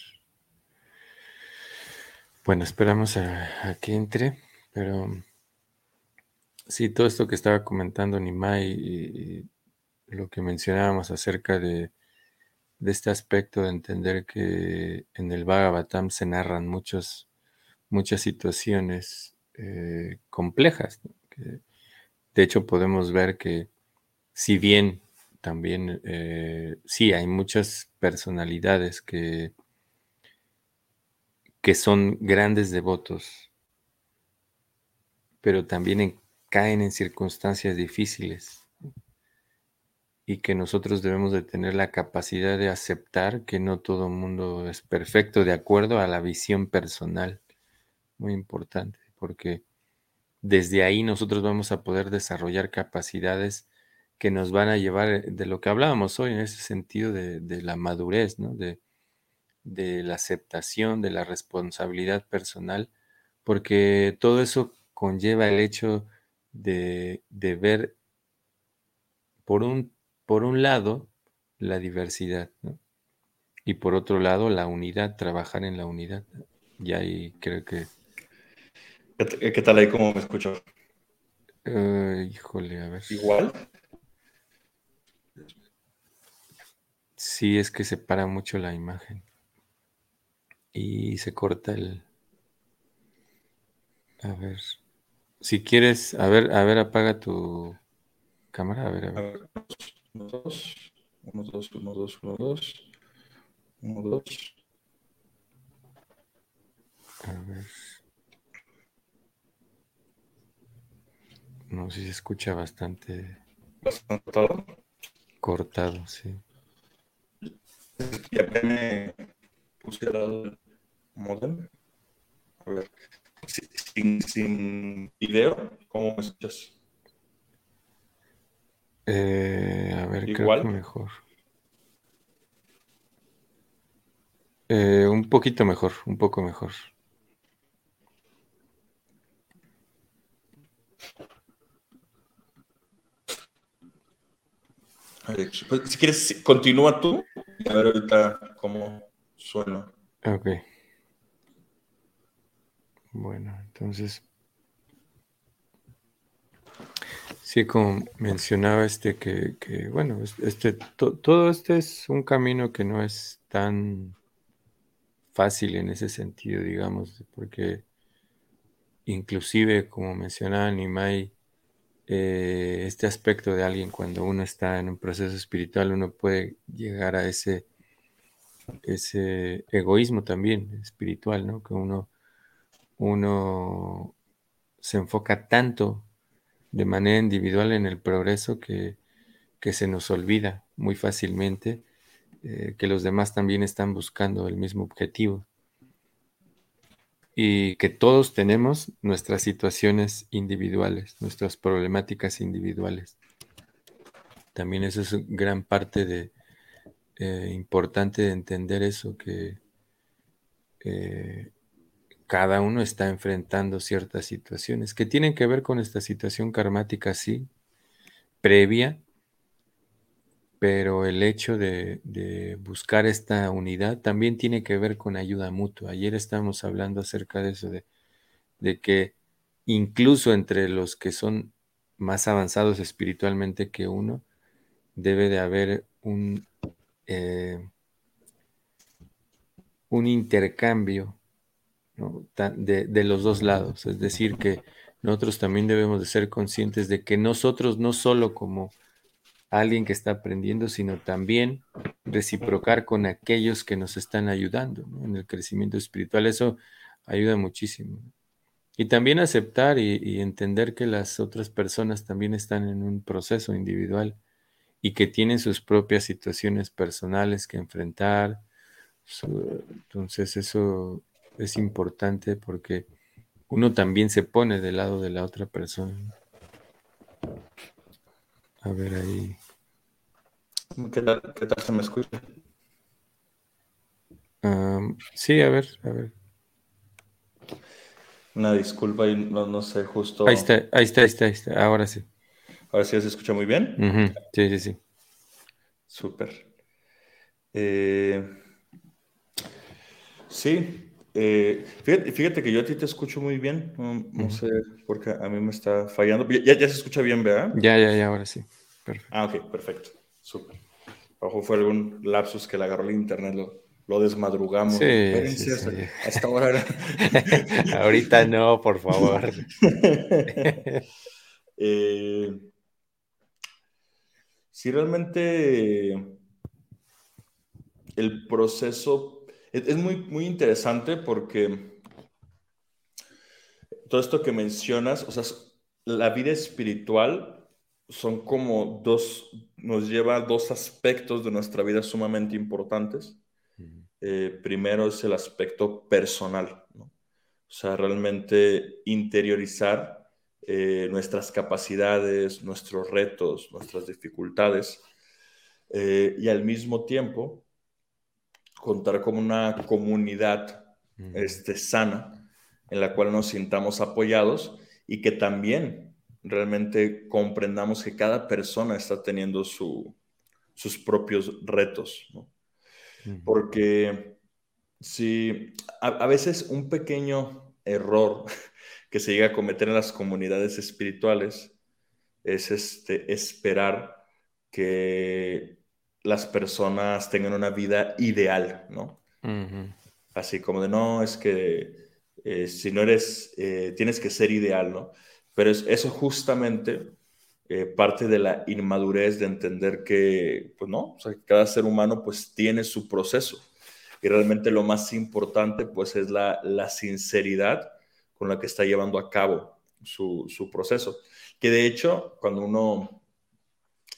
Bueno, esperamos a que entre, pero Sí, todo esto que estaba comentando Nimai y, lo que mencionábamos acerca de, este aspecto de entender que en el Bhagavatam se narran muchos, muchas situaciones eh, complejas. de hecho, podemos ver que si bien también eh, sí hay muchas personalidades que, que son grandes devotos, pero también en caen en circunstancias difíciles y que nosotros debemos de tener la capacidad de aceptar que no todo el mundo es perfecto de acuerdo a la visión personal. Muy importante, porque desde ahí nosotros vamos a poder desarrollar capacidades que nos van a llevar eh, de lo que hablábamos hoy en ese sentido de, la madurez, ¿no? de, de la aceptación, de la responsabilidad personal, porque todo eso conlleva el hecho de, ver, por un, por un lado, la diversidad, y por otro lado, la unidad, trabajar en la unidad. Y ahí creo que... ¿Qué, tal ahí? ¿Cómo me escucho? Eh, híjole, a ver. ¿Igual? Sí, es que se para mucho la imagen. Y se corta el... A ver. Si quieres, a ver, a ver, apaga tu cámara, a ver, a ver. Uno, dos, uno, dos, uno, dos, uno, dos, uno, dos. A ver. No, si se escucha bastante. Bastante cortado. Cortado, sí. Y acá me puse del modem. A ver sin, sin video, ¿cómo me escuchas? Eh, a ver, Igual. mejor. Eh, un poquito mejor, un poco mejor. Pues, si quieres, continúa tú. A ver ahorita cómo suena. Ok. Bueno, entonces, sí, como mencionaba este que, bueno, este, todo este es un camino que no es tan fácil en ese sentido, digamos, porque inclusive, como mencionaba Nimai, eh, este aspecto de alguien cuando uno está en un proceso espiritual, uno puede llegar a ese, ese egoísmo también espiritual, ¿no? Que uno uno se enfoca tanto de manera individual en el progreso que, se nos olvida muy fácilmente eh, que los demás también están buscando el mismo objetivo y que todos tenemos nuestras situaciones individuales, nuestras problemáticas individuales. También eso es gran parte de eh, importante de entender eso que eh, cada uno está enfrentando ciertas situaciones que tienen que ver con esta situación karmática, sí, previa, pero el hecho de, buscar esta unidad también tiene que ver con ayuda mutua. Ayer estábamos hablando acerca de eso, de, que incluso entre los que son más avanzados espiritualmente que uno, debe de haber un, eh, un intercambio de, los dos lados. Es decir, que nosotros también debemos de ser conscientes de que nosotros no solo como, alguien que está aprendiendo, sino también reciprocar con aquellos que nos están ayudando en el crecimiento espiritual. Eso ayuda muchísimo. Y también aceptar y, entender que las otras personas también están en un proceso individual y que tienen sus propias situaciones personales que enfrentar. Entonces eso es importante porque uno también se pone del lado de la otra persona. A ver ahí. ¿Qué tal, qué tal se me escucha? sí, a ver, a ver. Una disculpa, y no, no, sé, justo. Ahí está, ahí está, ahí está, ahí está. Ahora sí. Ahora sí se escucha muy bien. Sí, sí, sí. Súper. Eh, sí, eh, fíjate, que yo a ti te escucho muy bien. No, sé porque a mí me está fallando. Ya, ya se escucha bien, ¿verdad? Ya, ya, ya, ahora sí. Perfecto. Ah, ok, perfecto. Súper. Ojo, fue algún lapsus que le agarró el internet, lo, lo desmadrugamos. Sí, sí, Hasta, ahora. Ahorita no, por favor. eh, si realmente el proceso es, muy, muy interesante porque todo esto que mencionas, o sea, la vida espiritual son como dos, nos lleva a dos aspectos de nuestra vida sumamente importantes. Eh, primero es el aspecto personal, ¿no? o sea, realmente interiorizar eh, nuestras capacidades, nuestros retos, nuestras dificultades, eh, y al mismo tiempo contar con una comunidad este, sana en la cual nos sintamos apoyados y que también realmente comprendamos que cada persona está teniendo sus propios retos. Porque si a, veces un pequeño error que se llega a cometer en las comunidades espirituales es este, esperar que las personas tengan una vida ideal, ¿no? Así como de, no, es que eh, si no eres, eh, tienes que ser ideal, ¿no? Pero es, eso justamente eh, parte de la inmadurez de entender que, pues no, o sea, cada ser humano pues tiene su proceso. Y realmente lo más importante pues es la, la sinceridad con la que está llevando a cabo su, su proceso. Que de hecho, cuando uno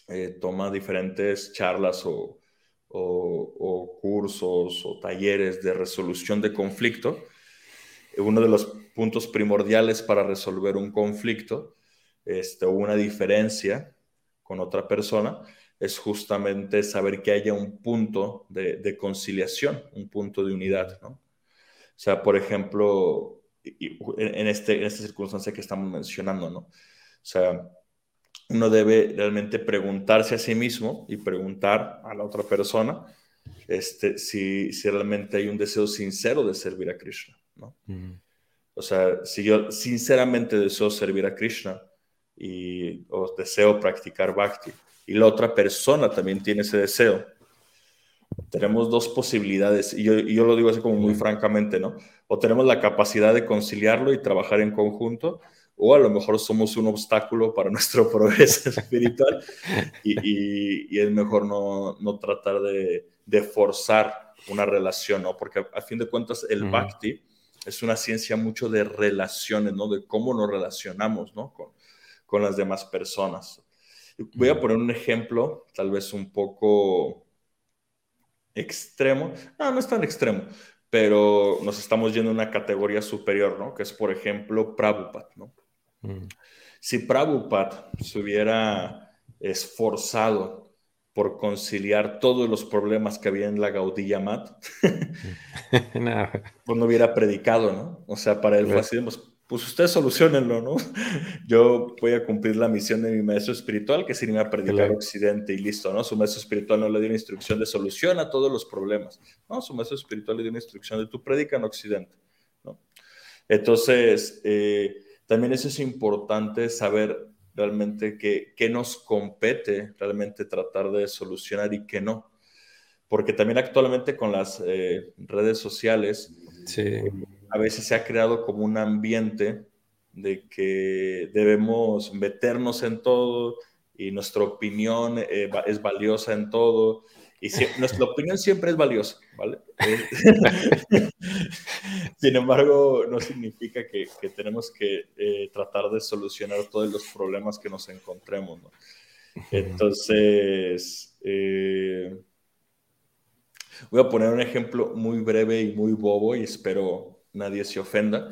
eh, toma diferentes charlas o, cursos o talleres de resolución de conflicto. Uno de los puntos primordiales para resolver un conflicto este, o una diferencia con otra persona es justamente saber que haya un punto de, conciliación, un punto de unidad. ¿no? O sea, por ejemplo, en, este, en esta circunstancia que estamos mencionando, ¿no? O sea, uno debe realmente preguntarse a sí mismo y preguntar a la otra persona este, si, si realmente hay un deseo sincero de servir a Krishna. ¿no? O sea, si yo sinceramente deseo servir a Krishna y o deseo practicar bhakti y la otra persona también tiene ese deseo, tenemos dos posibilidades, y yo, y yo lo digo así como muy francamente, ¿no? O tenemos la capacidad de conciliarlo y trabajar en conjunto, o a lo mejor somos un obstáculo para nuestro progreso espiritual y, es mejor no, no tratar de, de, forzar una relación, ¿no? Porque a, fin de cuentas el bhakti es una ciencia mucho de relaciones, ¿no? De cómo nos relacionamos, ¿no? Con, con las demás personas. Voy a poner un ejemplo, tal vez un poco extremo. No, no es tan extremo, pero nos estamos yendo a una categoría superior, ¿no? Que es, por ejemplo, Prabhupada, ¿no? Si Prabhupada se hubiera esforzado por conciliar todos los problemas que había en la Gaudilla Mat, pues no hubiera predicado, ¿no? O sea, para él fue así, pues, pues ustedes solucionenlo, ¿no? Yo voy a cumplir la misión de mi maestro espiritual, que es irme a predicar Occidente y listo, ¿no? Su maestro espiritual no le dio una instrucción de solución a todos los problemas, ¿no? Su maestro espiritual le dio una instrucción de tu predica en Occidente, ¿no? Entonces, eh, también eso es importante saber realmente qué, nos compete realmente tratar de solucionar y qué no. Porque también actualmente con las eh, redes sociales, a veces se ha creado como un ambiente de que debemos meternos en todo y nuestra opinión eh, es valiosa en todo. Y nuestra opinión siempre es valiosa, ¿vale? Sin embargo, no significa que, tenemos que eh, tratar de solucionar todos los problemas que nos encontremos, ¿no? Entonces, eh, voy a poner un ejemplo muy breve y muy bobo y espero nadie se ofenda.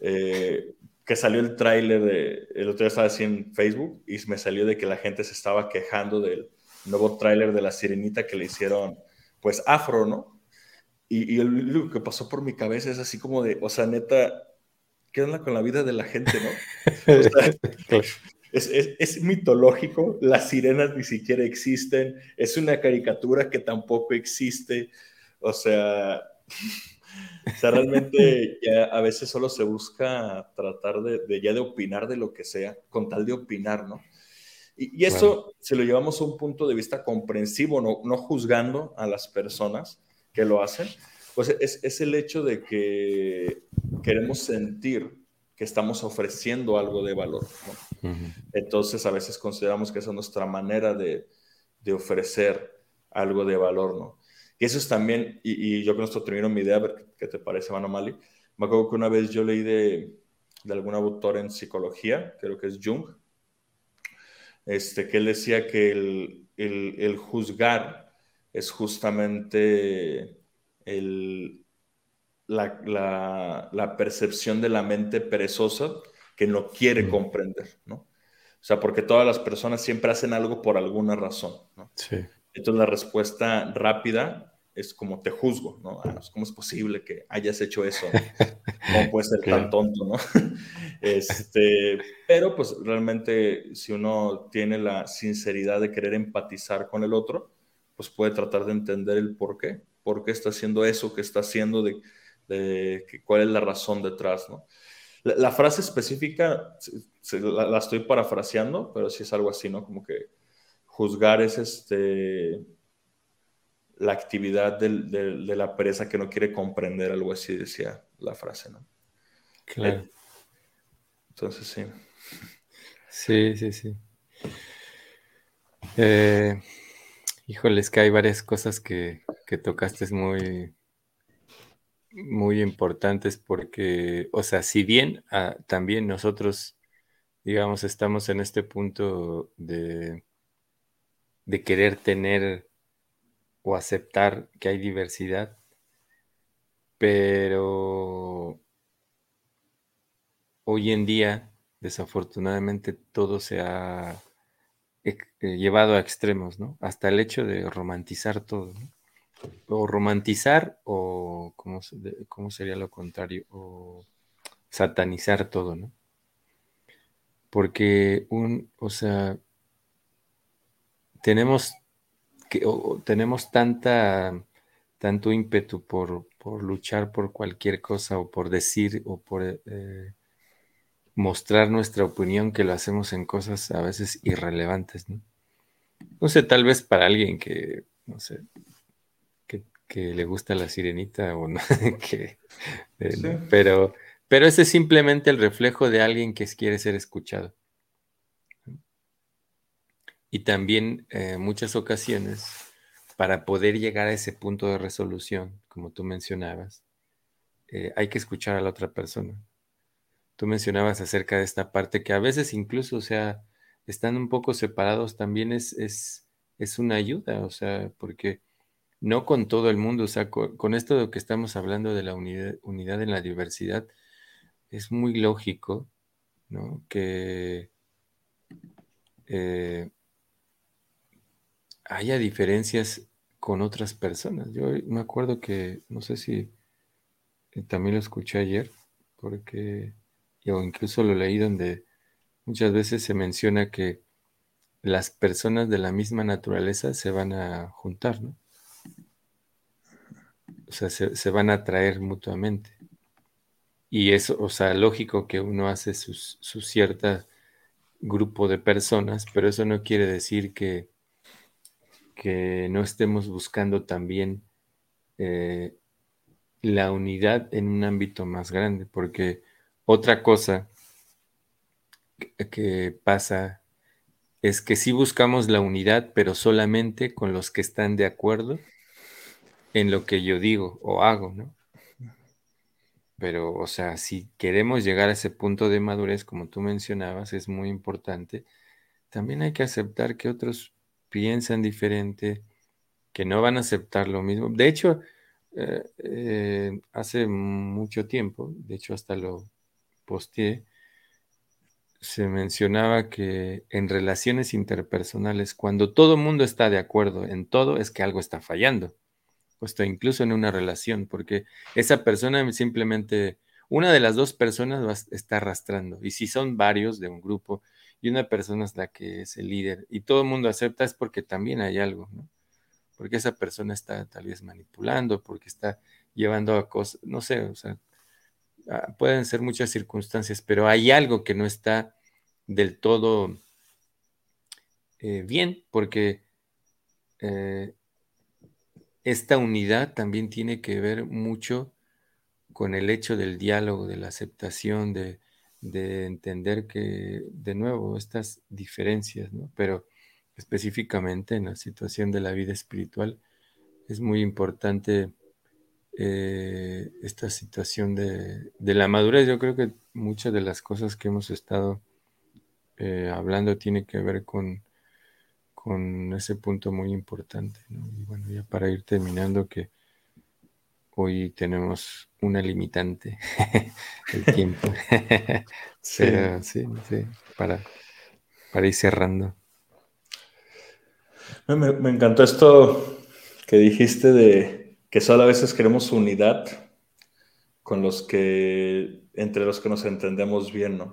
Eh, que salió el tráiler de, el otro día estaba así en Facebook y me salió de que la gente se estaba quejando del nuevo tráiler de la sirenita que le hicieron, pues afro, ¿no? Y, y lo que pasó por mi cabeza es así como de, o sea, neta, ¿qué onda con la vida de la gente, no? es, es, es, mitológico, las sirenas ni siquiera existen, es una caricatura que tampoco existe, o sea, o sea realmente ya a veces solo se busca tratar de, de, ya de opinar de lo que sea, con tal de opinar, ¿no? Y, y eso, si lo llevamos a un punto de vista comprensivo, no, no juzgando a las personas que lo hacen, pues es, es el hecho de que queremos sentir que estamos ofreciendo algo de valor. ¿no? Uh -huh. Entonces, a veces consideramos que esa es nuestra manera de, de, ofrecer algo de valor, ¿no? Y eso es también, y, y yo con esto termino mi idea, a ver qué te parece, Mano Mali. Me acuerdo que una vez yo leí de, de algún autor en psicología, creo que es Jung, este, que él decía que el, el, el juzgar es justamente el, la, la, la, percepción de la mente perezosa que no quiere comprender, ¿no? O sea, porque todas las personas siempre hacen algo por alguna razón, ¿no? Sí. Entonces la respuesta rápida es como te juzgo, ¿no? Ah, ¿Cómo es posible que hayas hecho eso? ¿Cómo puedes ser claro. tan tonto, no? este, pero pues realmente si uno tiene la sinceridad de querer empatizar con el otro, pues puede tratar de entender el por qué, por qué está haciendo eso que está haciendo, de, de cuál es la razón detrás, ¿no? La, la frase específica se, la, la, estoy parafraseando, pero sí es algo así, ¿no? Como que juzgar es este la actividad del, del, de la pereza que no quiere comprender, algo así decía la frase, ¿no? Claro. Entonces, sí. Sí, sí, sí. Eh, híjole, es que hay varias cosas que, que tocaste muy, muy importantes porque, o sea, si bien ah, también nosotros, digamos, estamos en este punto de, de querer tener o aceptar que hay diversidad, pero hoy en día, desafortunadamente, todo se ha eh, llevado a extremos, ¿no? Hasta el hecho de romantizar todo, o romantizar o ¿cómo, cómo, sería lo contrario o satanizar todo, ¿no? Porque un, o sea, tenemos que o, tenemos tanta tanto ímpetu por, por, luchar por cualquier cosa o por decir o por eh, mostrar nuestra opinión que lo hacemos en cosas a veces irrelevantes, ¿no? No sé, tal vez para alguien que, no sé, que le gusta la sirenita o no, que, eh, sí. pero, pero ese es simplemente el reflejo de alguien que quiere ser escuchado. Y también eh, muchas ocasiones, para poder llegar a ese punto de resolución, como tú mencionabas, eh, hay que escuchar a la otra persona. Tú mencionabas acerca de esta parte que a veces incluso, o sea, están un poco separados, también es, es, es una ayuda, o sea, porque no con todo el mundo, o sea, con, esto de que estamos hablando de la unidad, unidad, en la diversidad, es muy lógico, ¿no? Que eh, haya diferencias con otras personas. Yo me acuerdo que, no sé si eh, también lo escuché ayer, porque, o incluso lo leí donde muchas veces se menciona que las personas de la misma naturaleza se van a juntar, ¿no? o sea, se, se, van a atraer mutuamente. Y eso, o sea, lógico que uno hace su, su cierto grupo de personas, pero eso no quiere decir que, que no estemos buscando también eh, la unidad en un ámbito más grande, porque otra cosa que, que pasa es que sí buscamos la unidad, pero solamente con los que están de acuerdo en lo que yo digo o hago, ¿no? Pero, o sea, si queremos llegar a ese punto de madurez, como tú mencionabas, es muy importante, también hay que aceptar que otros piensan diferente, que no van a aceptar lo mismo. De hecho, eh, eh, hace mucho tiempo, de hecho hasta lo posteé, se mencionaba que en relaciones interpersonales, cuando todo el mundo está de acuerdo en todo, es que algo está fallando. Esto incluso en una relación, porque esa persona simplemente, una de las dos personas está arrastrando. Y si son varios de un grupo y una persona es la que es el líder y todo el mundo acepta, es porque también hay algo, ¿no? Porque esa persona está tal vez manipulando, porque está llevando a cosas, no sé, o sea, Ah, pueden ser muchas circunstancias, pero hay algo que no está del todo eh, bien, porque eh, esta unidad también tiene que ver mucho con el hecho del diálogo, de la aceptación, de, de entender que, de nuevo, estas diferencias, ¿no? Pero específicamente en la situación de la vida espiritual, es muy importante eh, esta situación de, la madurez. Yo creo que muchas de las cosas que hemos estado eh, hablando tiene que ver con, con ese punto muy importante. Y bueno, ya para ir terminando, que hoy tenemos una limitante, el tiempo. sí. sí, sí, para, para ir cerrando. Me, me encantó esto que dijiste de, que solo a veces queremos unidad con los que, entre los que nos entendemos bien, ¿no?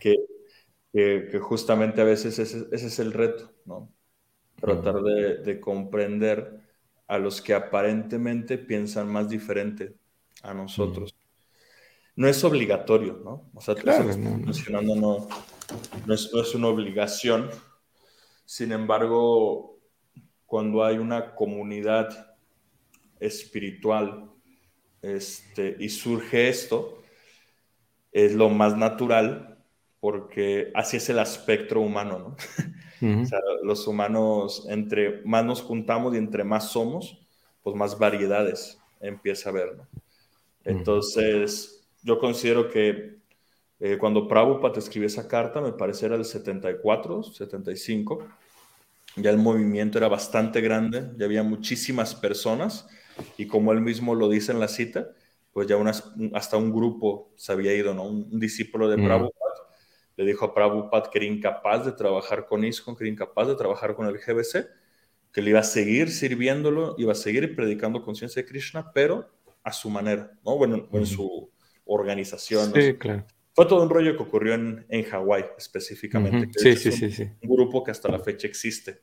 que, que, justamente a veces ese, es el reto, ¿no? Tratar de, comprender a los que aparentemente piensan más diferente a nosotros. No es obligatorio, ¿no? O sea, claro, no, mencionando no, no, es, no es una obligación. Sin embargo, cuando hay una comunidad espiritual este, y surge esto, es lo más natural porque así es el espectro humano, ¿no? o sea, los humanos, entre más nos juntamos y entre más somos, pues más variedades empieza a haber, ¿no? Entonces, yo considero que eh, cuando Prabhupada escribió esa carta, me parece era el 74, 75, ya el movimiento era bastante grande, ya había muchísimas personas y como él mismo lo dice en la cita, pues ya hasta un grupo se había ido, ¿no? Un, discípulo de. Prabhupada le dijo a Prabhupada que era incapaz de trabajar con ISKCON, que era incapaz de trabajar con el GBC, que le iba a seguir sirviéndolo, iba a seguir predicando conciencia de Krishna, pero a su manera, ¿no? Bueno, en su organización. Sí, claro. Fue todo un rollo que ocurrió en, en Hawái específicamente. sí, sí, sí, sí. Un grupo que hasta la fecha existe.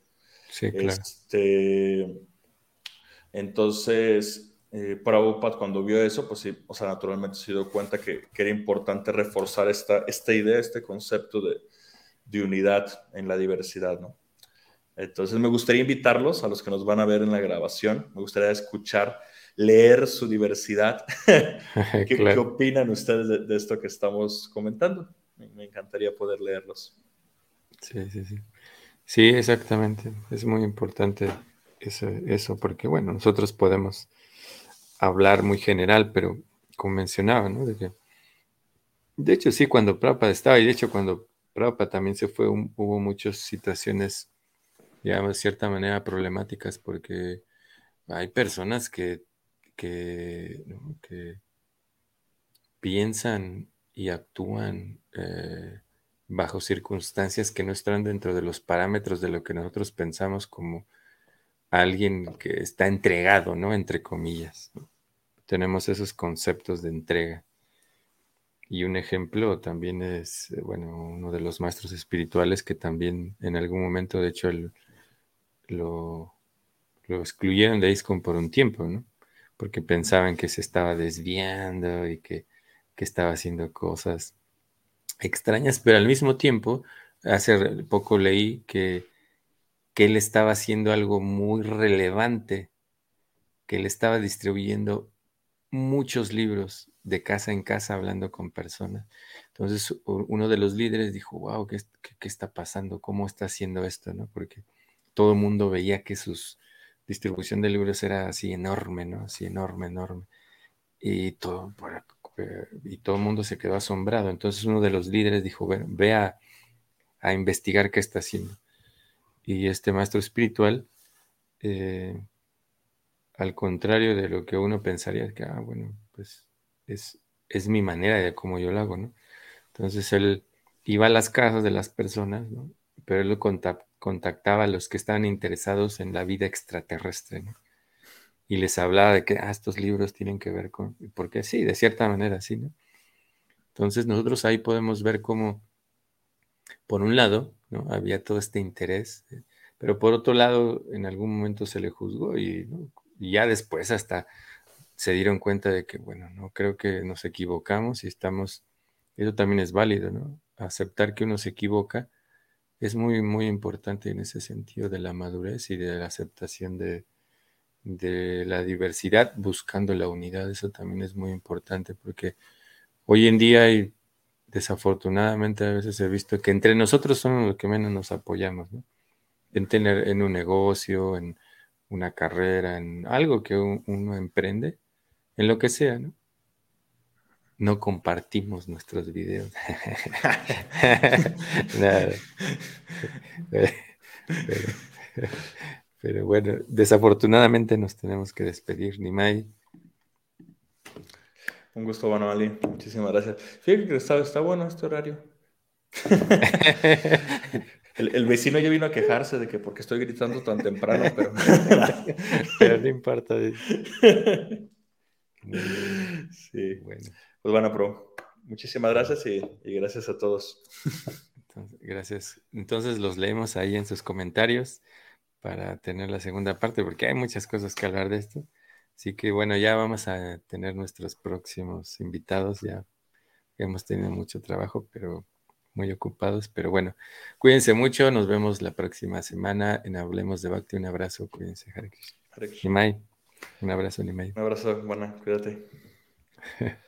Sí, claro. Este, entonces, eh, Prabhupada cuando vio eso, pues sí, o sea, naturalmente se dio cuenta que, era importante reforzar esta, esta idea, este concepto de, de, unidad en la diversidad, ¿no? Entonces me gustaría invitarlos a los que nos van a ver en la grabación, me gustaría escuchar, leer su diversidad. ¿Qué, opinan ustedes de, esto que estamos comentando? Me, me encantaría poder leerlos. Sí, sí, sí. Sí, exactamente. Es muy importante eso, eso, porque bueno, nosotros podemos hablar muy general, pero como mencionaba, ¿no? De, hecho, sí, cuando Prabhupada estaba, y de hecho cuando Prabhupada también se fue, hubo muchas situaciones, digamos, de cierta manera problemáticas, porque hay personas que, que, piensan y actúan eh, bajo circunstancias que no están dentro de los parámetros de lo que nosotros pensamos como alguien que está entregado, ¿no? Entre comillas. Tenemos esos conceptos de entrega. Y un ejemplo también es, eh, bueno, uno de los maestros espirituales que también en algún momento, de hecho, lo, lo excluyeron de ISCON por un tiempo, ¿no? Porque pensaban que se estaba desviando y que, que estaba haciendo cosas extrañas, pero al mismo tiempo, hace poco leí que que él estaba haciendo algo muy relevante, que él estaba distribuyendo muchos libros de casa en casa hablando con personas. Entonces uno de los líderes dijo, wow, ¿qué, qué, está pasando? ¿Cómo está haciendo esto? ¿no? Porque todo el mundo veía que su distribución de libros era así enorme, ¿no? Así enorme, enorme. Y todo, y todo el mundo se quedó asombrado. Entonces uno de los líderes dijo, bueno, ve a, investigar qué está haciendo. Y este maestro espiritual, eh, al contrario de lo que uno pensaría, que, ah, bueno, pues es, es mi manera de cómo yo lo hago, ¿no? Entonces él iba a las casas de las personas, ¿no? Pero él lo contactaba a los que estaban interesados en la vida extraterrestre, ¿no? Y les hablaba de que ah, estos libros tienen que ver con, porque sí, de cierta manera sí, ¿no? Entonces nosotros ahí podemos ver cómo, por un lado, ¿no? Había todo este interés, ¿eh? pero por otro lado, en algún momento se le juzgó y, y ya después hasta se dieron cuenta de que, bueno, no creo que nos equivocamos y estamos, eso también es válido, ¿no? Aceptar que uno se equivoca es muy, muy importante en ese sentido de la madurez y de la aceptación de, de la diversidad buscando la unidad. Eso también es muy importante porque hoy en día y desafortunadamente a veces he visto que entre nosotros somos los que menos nos apoyamos, ¿no? En tener en un negocio, en una carrera, en algo que uno emprende, en lo que sea, ¿no? No compartimos nuestros videos. Pero, bueno, desafortunadamente nos tenemos que despedir, Nimai. Un gusto, bueno, Ali. Muchísimas gracias. Fíjate que está, está bueno este horario. El, vecino ya vino a quejarse de que porque estoy gritando tan temprano, pero, pero no importa. Sí. Bueno. Pues bueno, Pro. Muchísimas gracias y, gracias a todos. gracias. Entonces los leemos ahí en sus comentarios para tener la segunda parte, porque hay muchas cosas que hablar de esto. Así que bueno, ya vamos a tener nuestros próximos invitados. Ya hemos tenido mucho trabajo, pero muy ocupados. Pero bueno, cuídense mucho. Nos vemos la próxima semana en Hablemos de Bhakti. Un abrazo. Cuídense, Hare Un abrazo, Nimai. Un abrazo, buena, cuídate.